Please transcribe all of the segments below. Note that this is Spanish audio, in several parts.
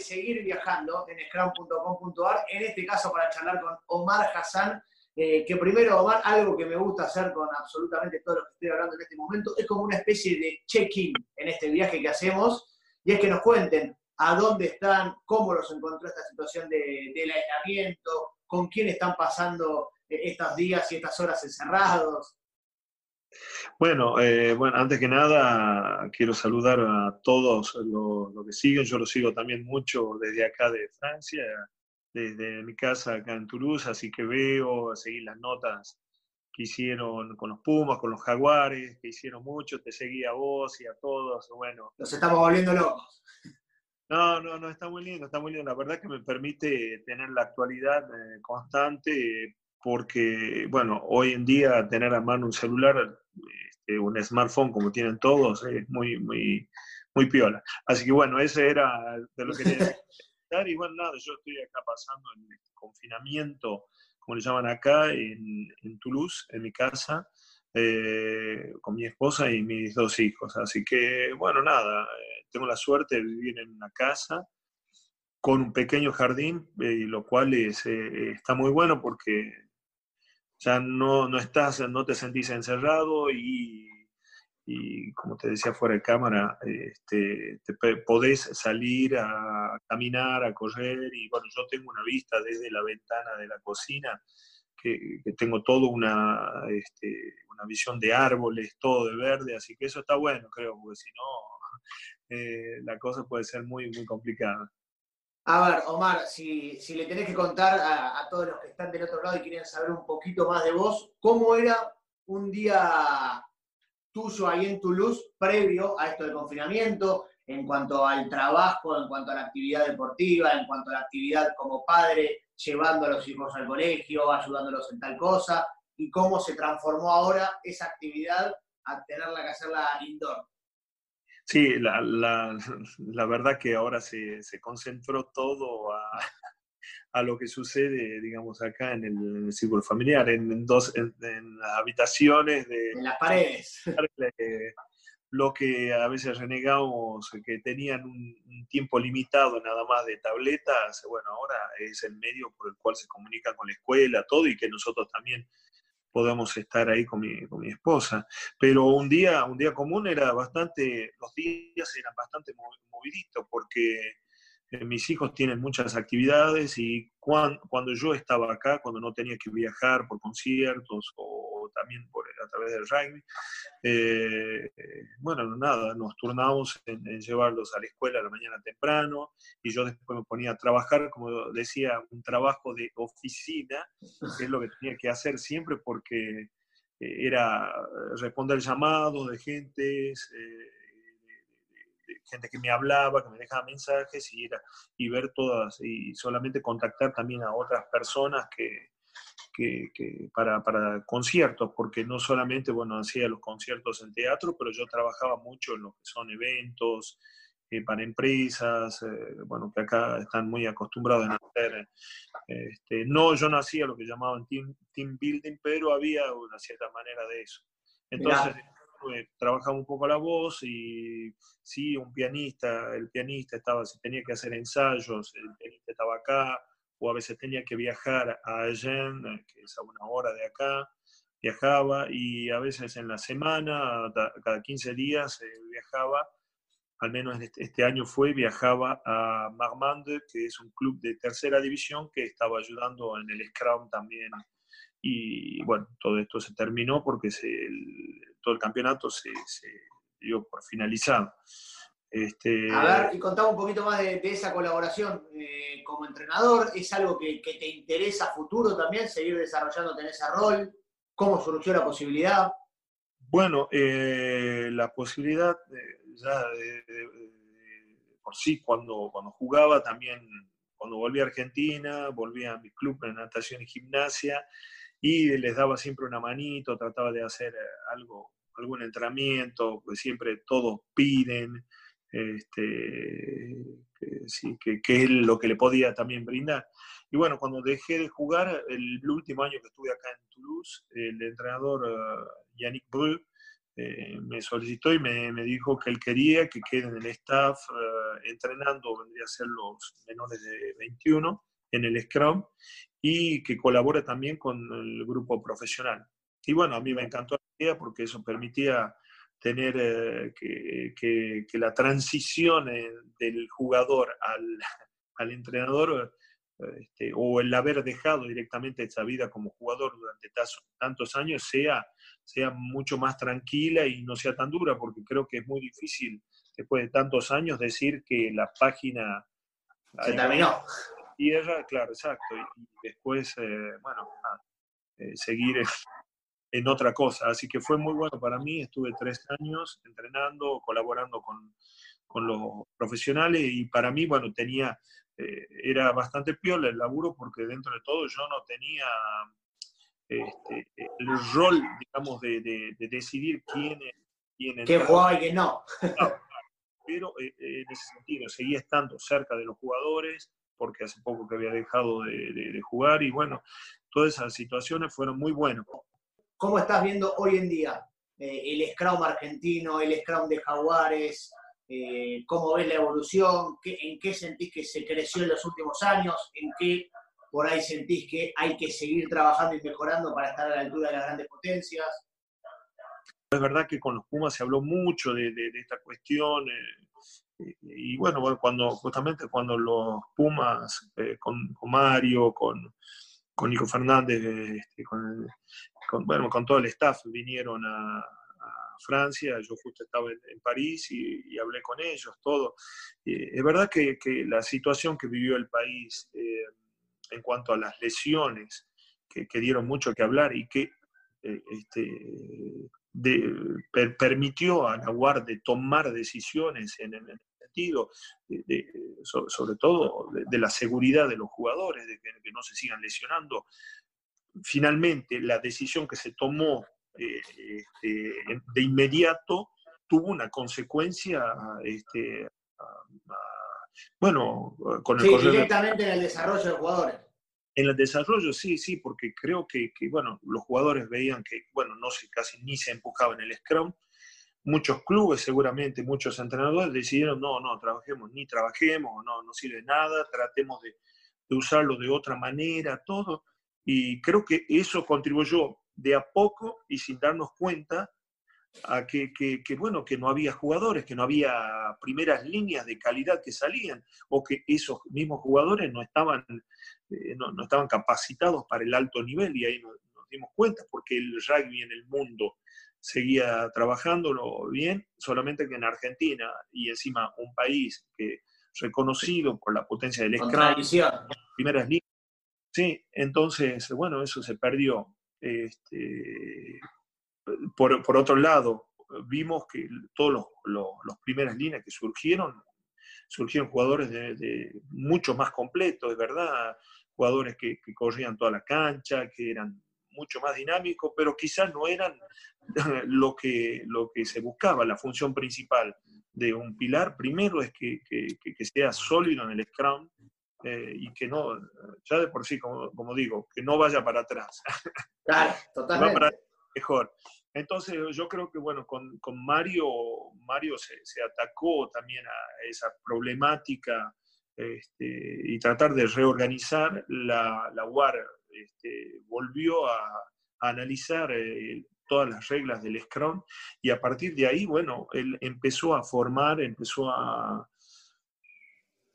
seguir viajando en scrum.com.ar, en este caso para charlar con Omar Hassan, eh, que primero, Omar, algo que me gusta hacer con absolutamente todo lo que estoy hablando en este momento, es como una especie de check-in en este viaje que hacemos, y es que nos cuenten a dónde están, cómo los encontró esta situación de, aislamiento, con quién están pasando eh, estos días y estas horas encerrados. Bueno, eh, bueno, antes que nada quiero saludar a todos los lo que siguen. Yo lo sigo también mucho desde acá de Francia, desde mi casa acá en Toulouse, así que veo, seguir las notas que hicieron con los Pumas, con los Jaguares, que hicieron mucho, te seguí a vos y a todos, bueno. Nos estamos volviendo locos. No, no, no, está muy lindo, está muy lindo. La verdad que me permite tener la actualidad eh, constante porque, bueno, hoy en día tener a mano un celular, este, un smartphone como tienen todos, es muy, muy, muy piola. Así que bueno, ese era de lo que quería Y bueno, nada, yo estoy acá pasando el confinamiento, como le llaman acá, en, en Toulouse, en mi casa, eh, con mi esposa y mis dos hijos. Así que, bueno, nada, eh, tengo la suerte de vivir en una casa con un pequeño jardín, eh, lo cual es, está muy bueno porque ya no, no, estás, no te sentís encerrado y y como te decía fuera de cámara, este, te podés salir a caminar, a correr y bueno, yo tengo una vista desde la ventana de la cocina que, tengo todo una, este, una visión de árboles, todo de verde, así que eso está bueno, creo, porque si no, eh, la cosa puede ser muy, muy complicada. A ver, Omar, si, si le tenés que contar a, todos los que están del otro lado y quieren saber un poquito más de vos, ¿cómo era un día tuyo ahí en Toulouse previo a esto del confinamiento, en cuanto al trabajo, en cuanto a la actividad deportiva, en cuanto a la actividad como padre, llevando a los hijos al colegio, ayudándolos en tal cosa, y cómo se transformó ahora esa actividad a tenerla que hacerla indoor. Sí, la, la, la verdad que ahora se, se concentró todo a, a lo que sucede, digamos, acá en el, círculo familiar, en, dos, en, las habitaciones de... En las paredes. lo que a veces renegamos, que tenían un, tiempo limitado nada más de tabletas, bueno, ahora es el medio por el cual se comunica con la escuela, todo, y que nosotros también podamos estar ahí con mi, con mi esposa. Pero un día, un día común era bastante, los días eran bastante moviditos, porque eh, mis hijos tienen muchas actividades y cuando, yo estaba acá, cuando no tenía que viajar por conciertos o también por, a través del rugby, eh, bueno, nada, nos turnamos en, llevarlos a la escuela a la mañana temprano y yo después me ponía a trabajar, como decía, un trabajo de oficina, que es lo que tenía que hacer siempre porque eh, era responder llamados de gentes gente que me hablaba, que me dejaba mensajes y, era, y ver todas y solamente contactar también a otras personas que, que, para, para, conciertos, porque no solamente, bueno, hacía los conciertos en teatro, pero yo trabajaba mucho en lo que son eventos eh, para empresas, eh, bueno, que acá están muy acostumbrados a hacer. Este, no, yo no hacía lo que llamaban team, team building, pero había una cierta manera de eso. Entonces, trabajaba un poco la voz y sí, un pianista, el pianista estaba, si tenía que hacer ensayos, el pianista estaba acá, o a veces tenía que viajar a Allen, que es a una hora de acá, viajaba y a veces en la semana, cada 15 días eh, viajaba, al menos este, este, año fue, viajaba a Marmande, que es un club de tercera división que estaba ayudando en el Scrum también. Y bueno, todo esto se terminó porque se, todo el campeonato se, dio por finalizado. Este... A ver, y contame un poquito más de, esa colaboración eh, como entrenador. ¿Es algo que, te interesa futuro también, seguir desarrollándote en ese rol? ¿Cómo surgió la posibilidad? Bueno, eh, la posibilidad ya por sí, cuando, cuando jugaba también, cuando volví a Argentina, volví a mi club de natación y gimnasia, y les daba siempre una manito, trataba de hacer eh, algo, algún entrenamiento, pues siempre todos piden, este, que, que, es lo que le podía también brindar. Y bueno, cuando dejé de jugar, el, último año que estuve acá en Toulouse, el entrenador uh, Yannick Bru eh, me solicitó y me, me, dijo que él quería que quede en el staff eh, entrenando, vendría a ser los menores de 21 en el Scrum y que colabore también con el grupo profesional. Y bueno, a mí me encantó la idea porque eso permitía tener eh, que, que, que, la transición del jugador al, al entrenador este, o el haber dejado directamente esa vida como jugador durante tantos años sea, sea mucho más tranquila y no sea tan dura, porque creo que es muy difícil después de tantos años decir que la página... Se terminó. Tierra, claro, exacto. Y, después, eh, bueno, eh, seguir en otra cosa. Así que fue muy bueno para mí. Estuve tres años entrenando, colaborando con, con los profesionales y para mí, bueno, tenía eh, era bastante piola el laburo porque dentro de todo yo no tenía este, el rol, digamos, de, de, decidir quién, quién ¿Qué jugaba y quién no? pero eh, en ese sentido, seguía estando cerca de los jugadores porque hace poco que había dejado de, jugar y bueno, todas esas situaciones fueron muy buenas. ¿Cómo estás viendo hoy en día eh, el Scrum argentino, el Scrum de Jaguares, eh, cómo ves la evolución, en qué sentís que se creció en los últimos años, en qué por ahí sentís que hay que seguir trabajando y mejorando para estar a la altura de las grandes potencias. Es verdad que con los Pumas se habló mucho de, esta cuestión. Eh, y bueno, cuando justamente cuando los Pumas, eh, con, Mario, con, con Nico Fernández, este, con, bueno, con todo el staff, vinieron a, Francia, yo justo estaba en, París y, hablé con ellos, todo. es verdad que, la situación que vivió el país eh, en cuanto a las lesiones, que, dieron mucho que hablar y que eh, este, permitió a Nahuar de tomar decisiones en, el sentido, de, sobre, todo de, la seguridad de los jugadores, de que no se sigan lesionando. Finalmente, la decisión que se tomó eh, este, de inmediato tuvo una consecuencia, este, bueno, con el sí, directamente en el desarrollo de jugadores. En el desarrollo, sí, sí, porque creo que, bueno, los jugadores veían que, bueno, no se, casi ni se empujaba en el Scrum. Muchos clubes, seguramente, muchos entrenadores decidieron, no, no, trabajemos, ni trabajemos, no, no sirve nada, tratemos de, de usarlo de otra manera, todo. Y creo que eso contribuyó de a poco y sin darnos cuenta a que, que, bueno, que no había jugadores, que no había primeras líneas de calidad que salían, o que esos mismos jugadores no estaban, eh, no, estaban capacitados para el alto nivel, y ahí nos, dimos cuenta, porque el rugby en el mundo seguía trabajándolo bien, solamente que en Argentina, y encima un país que reconocido por la potencia del escravo, primeras líneas, sí, entonces, bueno, eso se perdió. Este, por, por, otro lado, vimos que todos los, los, primeras líneas que surgieron, surgieron jugadores de, mucho más completos, de verdad, jugadores que, corrían toda la cancha, que eran mucho más dinámicos, pero quizás no eran lo que, lo que se buscaba, la función principal de un pilar, primero es que, que, que sea sólido en el scrum, eh, y que no, ya de por sí, como, como, digo, que no vaya para atrás. Claro, totalmente. mejor. Entonces yo creo que, bueno, con, con Mario, Mario se, se, atacó también a esa problemática este, y tratar de reorganizar la, la UAR. Este, volvió a, a analizar eh, todas las reglas del Scrum y a partir de ahí, bueno, él empezó a formar, empezó a,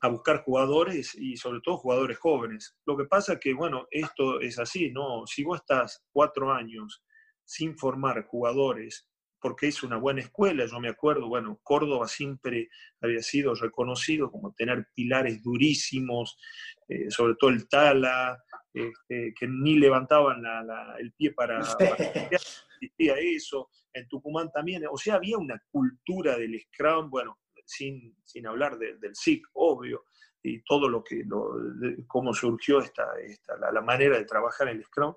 a buscar jugadores y sobre todo jugadores jóvenes. Lo que pasa que, bueno, esto es así, ¿no? Si vos estás cuatro años sin formar jugadores, porque es una buena escuela, yo me acuerdo, bueno, Córdoba siempre había sido reconocido como tener pilares durísimos, eh, sobre todo el Tala, este, que ni levantaban el pie para, para existía eso, en Tucumán también, o sea, había una cultura del Scrum, bueno, sin, sin hablar del SIC, obvio, y todo lo que, lo, cómo surgió esta, esta la, manera de trabajar en el Scrum.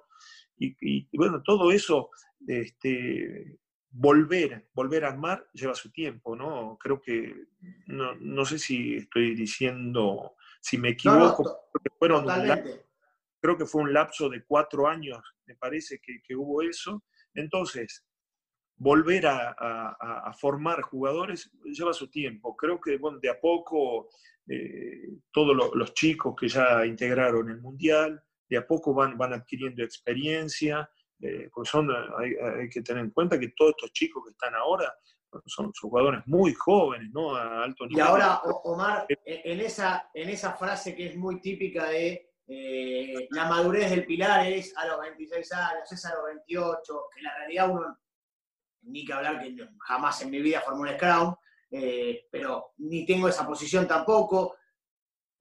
Y, bueno, todo eso, este, volver, volver a armar lleva su tiempo, ¿no? Creo que, no, no sé si estoy diciendo, si me equivoco, creo que fue un lapso de cuatro años, me parece que, que hubo eso. Entonces, volver a, formar jugadores lleva su tiempo. Creo que bueno, de a poco eh, todos los chicos que ya integraron el Mundial, de a poco van, van adquiriendo experiencia, eh, son, hay, que tener en cuenta que todos estos chicos que están ahora son, jugadores muy jóvenes, ¿no? A alto nivel. Y ahora, Omar, en esa, en esa frase que es muy típica de eh, la madurez del pilar es a los 26 años, es a los 28, que en la realidad uno, ni que hablar que jamás en mi vida formé un Scrum, eh, pero ni tengo esa posición tampoco.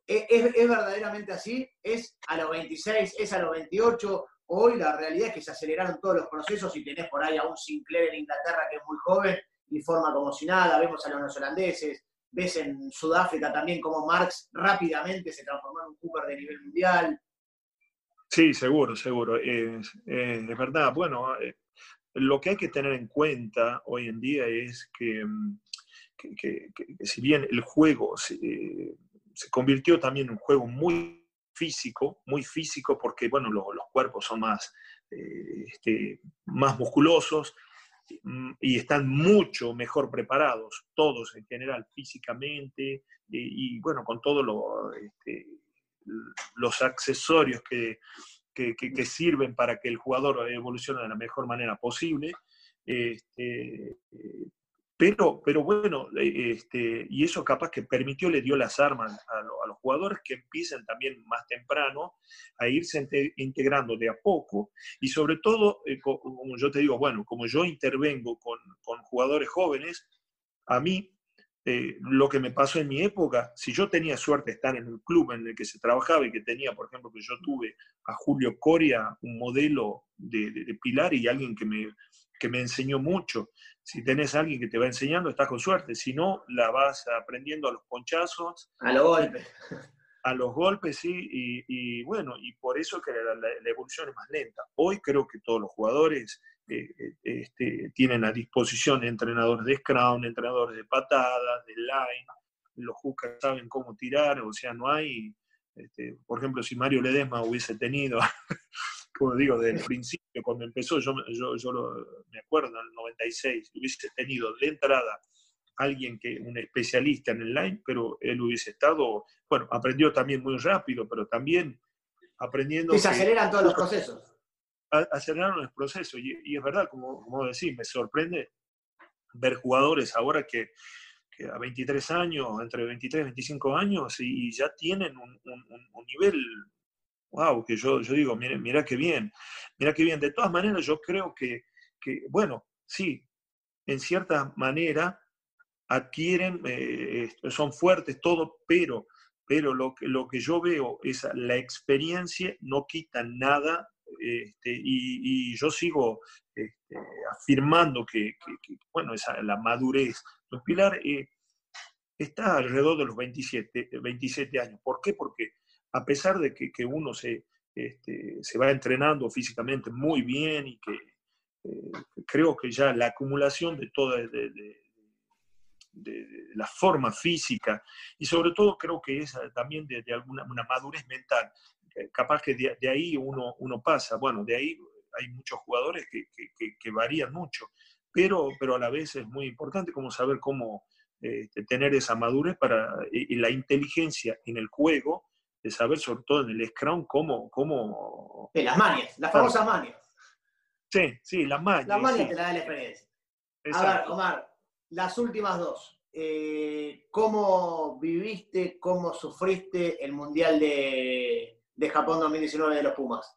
¿Es, ¿Es, verdaderamente así? ¿Es a los 26? ¿Es a los 28? Hoy la realidad es que se aceleraron todos los procesos y tenés por ahí a un Sinclair en Inglaterra que es muy joven y forma como si nada, vemos a los neozelandeses, ves en Sudáfrica también cómo Marx rápidamente se transformó en un Cooper de nivel mundial. Sí, seguro, seguro. Es, verdad. Bueno, eh, lo que hay que tener en cuenta hoy en día es que, mm, si bien el juego se, convirtió también en un juego muy físico, muy físico porque, bueno, los, cuerpos son más, eh, este, más musculosos, Mm, y están mucho mejor preparados, todos en general, físicamente, y, bueno, con todos este, los accesorios que, que, sirven para que el jugador evolucione de la mejor manera posible. Este, pero, pero bueno, eh, este, y eso capaz que permitió, le dio las armas a, los jugadores que empiecen también más temprano a irse integrando de a poco y sobre todo, eh, como yo te digo, bueno, como yo intervengo con, con jugadores jóvenes, a mí eh, lo que me pasó en mi época, si yo tenía suerte de estar en el club en el que se trabajaba y que tenía, por ejemplo, que yo tuve a Julio Coria, un modelo de, de pilar y alguien que me, que me enseñó mucho. Si tenés a alguien que te va enseñando, estás con suerte. Si no, la vas aprendiendo a los ponchazos. A los golpes. A los golpes, sí. Y, bueno, y por eso que la, evolución es más lenta. Hoy creo que todos los jugadores este, tienen a disposición entrenadores de scrum, entrenadores de patadas, de line. Los hookers saben cómo tirar. O sea, no hay... Este, por ejemplo, si Mario Ledesma hubiese tenido como digo, desde el principio, cuando empezó, yo, yo, yo me acuerdo, en el 96, hubiese tenido de entrada alguien que, un especialista en el line, pero él hubiese estado, bueno, aprendió también muy rápido, pero también aprendiendo... Y se aceleran todos los procesos. Aceleraron los procesos, y, es verdad, como, como decís, me sorprende ver jugadores ahora que, que, a 23 años, entre 23 y 25 años, y, ya tienen un, nivel wow, que yo, yo digo, mira, mira qué bien, mira qué bien. De todas maneras, yo creo que, bueno, sí, en cierta manera adquieren, eh, son fuertes, todo, pero, pero lo, que, lo que yo veo es la experiencia no quita nada este, y, yo sigo este, afirmando que, bueno, esa, la madurez. Los Pilar eh, está alrededor de los 27, 27 años. ¿Por qué? Porque a pesar de que, uno se, este, se va entrenando físicamente muy bien y que eh, creo que ya la acumulación de toda de, la forma física y sobre todo creo que es también de, alguna una madurez mental. Capaz que de, ahí uno, uno pasa. Bueno, de ahí hay muchos jugadores que, que, varían mucho, pero, pero a la vez es muy importante como saber cómo este, tener esa madurez para, y la inteligencia en el juego de saber, sobre todo en el Scrum, cómo... cómo... las manias, las famosas manias. Sí, sí, las manias. Las manias te la da la experiencia. A ver, Omar, las últimas dos. Eh, ¿Cómo viviste, cómo sufriste el Mundial de, de Japón 2019 de los Pumas?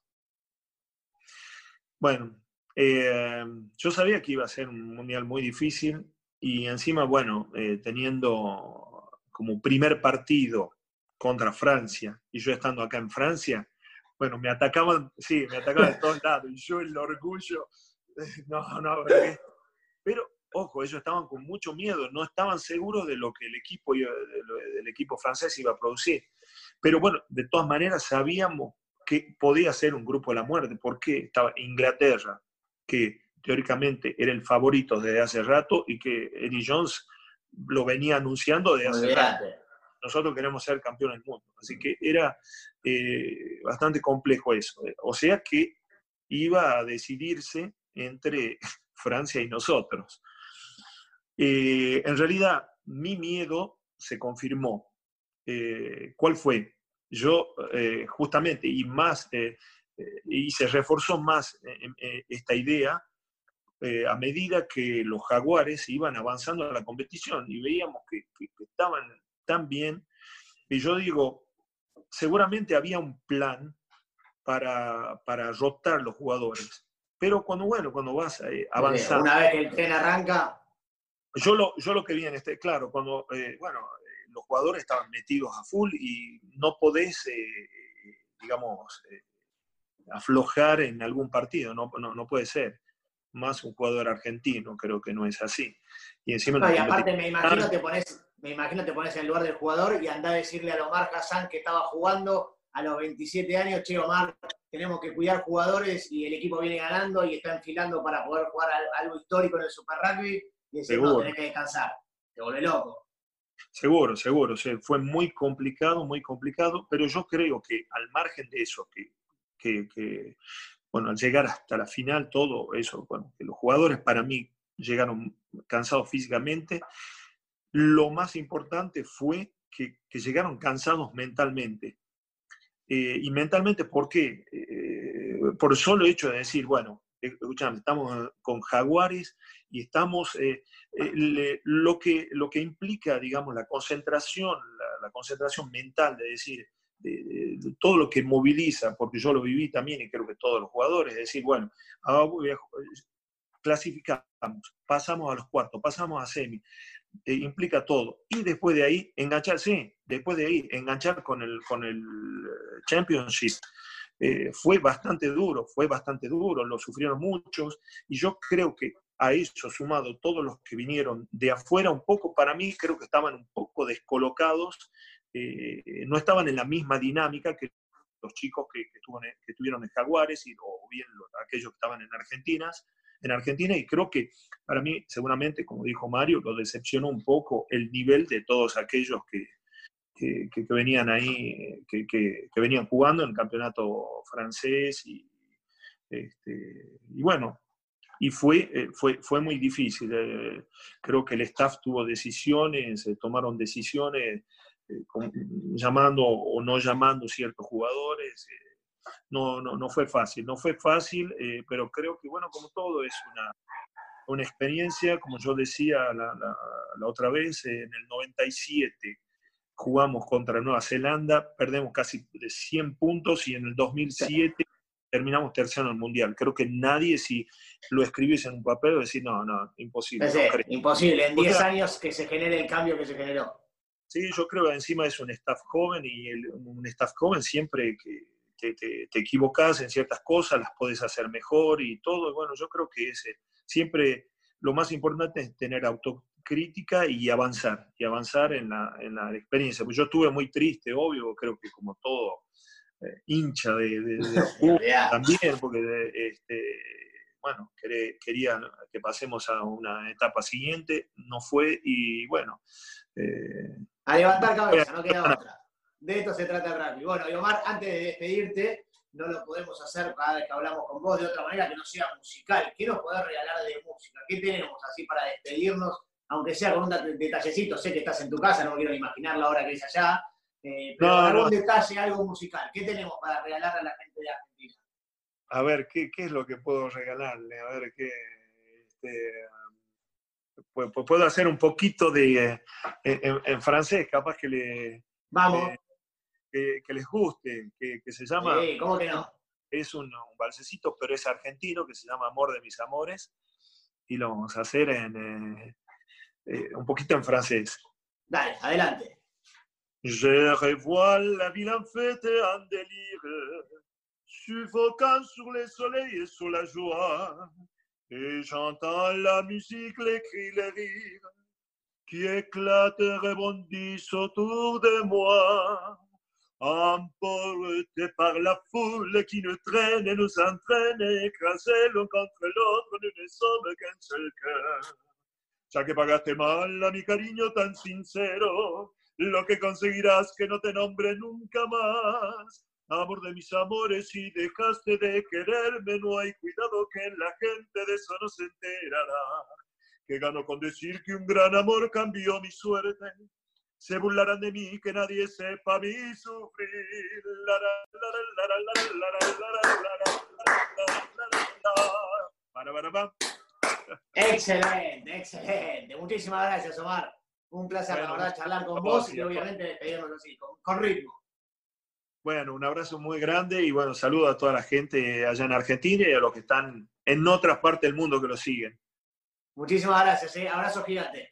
Bueno, eh, yo sabía que iba a ser un Mundial muy difícil y encima, bueno, eh, teniendo como primer partido contra Francia, y yo estando acá en Francia, bueno, me atacaban, sí, me atacaban de todos lados, y yo el orgullo, no, no, pero ojo, ellos estaban con mucho miedo, no estaban seguros de lo que el equipo, del equipo francés iba a producir. Pero bueno, de todas maneras sabíamos que podía ser un grupo de la muerte, porque estaba Inglaterra, que teóricamente era el favorito desde hace rato y que Eddie Jones lo venía anunciando desde hace rato nosotros queremos ser campeones del mundo. Así que era eh, bastante complejo eso. O sea que iba a decidirse entre Francia y nosotros. Eh, en realidad, mi miedo se confirmó. Eh, ¿Cuál fue? Yo, eh, justamente, y más, y se reforzó más esta idea a medida que los jaguares iban avanzando a la competición y veíamos que, estaban tan bien. Y yo digo, seguramente había un plan para, para rotar los jugadores. Pero cuando, bueno, cuando vas avanzando... Una vez que el tren arranca, yo lo, yo lo que vi en este, claro, cuando, eh, bueno, eh, los jugadores estaban metidos a full y no podés, eh, digamos, aflojar en algún partido, no, no, puede ser. Más un jugador argentino, creo que no es así. Y encima... No, y aparte me imagino, te pones, me imagino te pones en el lugar del jugador y andá a decirle a Omar Hassan que estaba jugando a los 27 años, che Omar, tenemos que cuidar jugadores y el equipo viene ganando y está enfilando para poder jugar algo histórico en el Super Rugby seguro. que descansar, te vuelve loco. Seguro, seguro, fue muy complicado, muy complicado, pero yo creo que al margen de eso, que, que, bueno, al llegar hasta la final, todo eso, bueno, que los jugadores para mí llegaron cansados físicamente, lo más importante fue que, llegaron cansados mentalmente. Eh, y mentalmente, ¿por qué? Eh, por el solo hecho de decir, bueno, escuchame, estamos con jaguares y estamos, eh, eh, lo, que, lo que implica, digamos, la concentración, la, concentración mental, de decir, todo lo que moviliza, porque yo lo viví también y creo que todos los jugadores, es decir, bueno, clasificamos, pasamos a los cuartos, pasamos a semi, eh, implica todo. Y después de ahí, enganchar, sí, después de ahí, enganchar con el, con el Championship. Eh, fue bastante duro, fue bastante duro, lo sufrieron muchos y yo creo que a eso sumado todos los que vinieron de afuera un poco, para mí creo que estaban un poco descolocados, eh, no estaban en la misma dinámica que los chicos que, que, que tuvieron en Jaguares y, o bien aquellos que estaban en Argentina, en Argentina y creo que para mí seguramente, como dijo Mario, lo decepcionó un poco el nivel de todos aquellos que, que, venían ahí, que, que, venían jugando en el campeonato francés y, este, y bueno, y fue, eh, fue, fue muy difícil. Eh, creo que el staff tuvo decisiones, eh, tomaron decisiones llamando o no llamando ciertos jugadores. no, no, no fue fácil, no fue fácil, pero creo que, bueno, como todo es una, una experiencia, como yo decía la, la, la otra vez, en el 97 jugamos contra Nueva Zelanda, perdemos casi de 100 puntos y en el 2007 terminamos tercero en el Mundial. Creo que nadie, si lo escribiese en un papel, decir, no, no, imposible. imposible, en 10 años que se genere el cambio que se generó. Sí, yo creo que encima es un staff joven y un staff joven siempre que, te, te, equivocas en ciertas cosas, las puedes hacer mejor y todo. bueno, yo creo que ese, siempre lo más importante es tener auto, crítica y avanzar, y avanzar en la, en la experiencia. Pues yo estuve muy triste, obvio, creo que como todo eh, hincha de, de, también, porque este, bueno, quería que pasemos a una etapa siguiente, no fue, y bueno. Eh, a levantar cabeza, no queda otra. De esto se trata el rugby. Bueno, y Omar, antes de despedirte, no lo podemos hacer cada vez que hablamos con vos de otra manera que no sea musical. ¿Qué nos podés regalar de música? ¿Qué tenemos así para despedirnos aunque sea con un detallecito, sé que estás en tu casa, no me quiero imaginar la hora que es allá, eh, pero algún detalle, algo musical. ¿Qué tenemos para regalar a la gente de Argentina? A ver, ¿qué, qué es lo que puedo regalarle? A ver, ¿qué...? Este, pues, puedo hacer un poquito de... Eh, en, francés, capaz que le... Vamos. Eh, que, les guste, que, se llama... Sí, ¿cómo que no? Es un, un balsecito, pero es argentino, que se llama Amor de mis amores, y lo vamos a hacer en eh, un poquito en francés. Dale, adelante. Je revois la ville en fête en délire, suffocant sur les soleils et sur la joie. Et j'entends la musique, les cris, les rires qui éclatent et rebondissent autour de moi. Emportés par la foule qui nous traîne et nous entraîne, écrasés l'un contre l'autre, nous ne sommes qu'un seul cœur. Ya que pagaste mal a mi cariño tan sincero, lo que conseguirás que no te nombre nunca más. amor de mis amores, si dejaste de quererme, no hay cuidado que la gente de eso no se enterará. Que gano con decir que un gran amor cambió mi suerte. Se burlarán de mí, que nadie sepa mi sufrir. Excelente, excelente. Muchísimas gracias, Omar. Un placer, la verdad, charlar con vos y obviamente despedirnos así, con ritmo. Bueno, un abrazo muy grande y bueno, saludo a toda la gente allá en Argentina y a los que están en otras partes del mundo que lo siguen. Muchísimas gracias, ¿eh? abrazo gigante.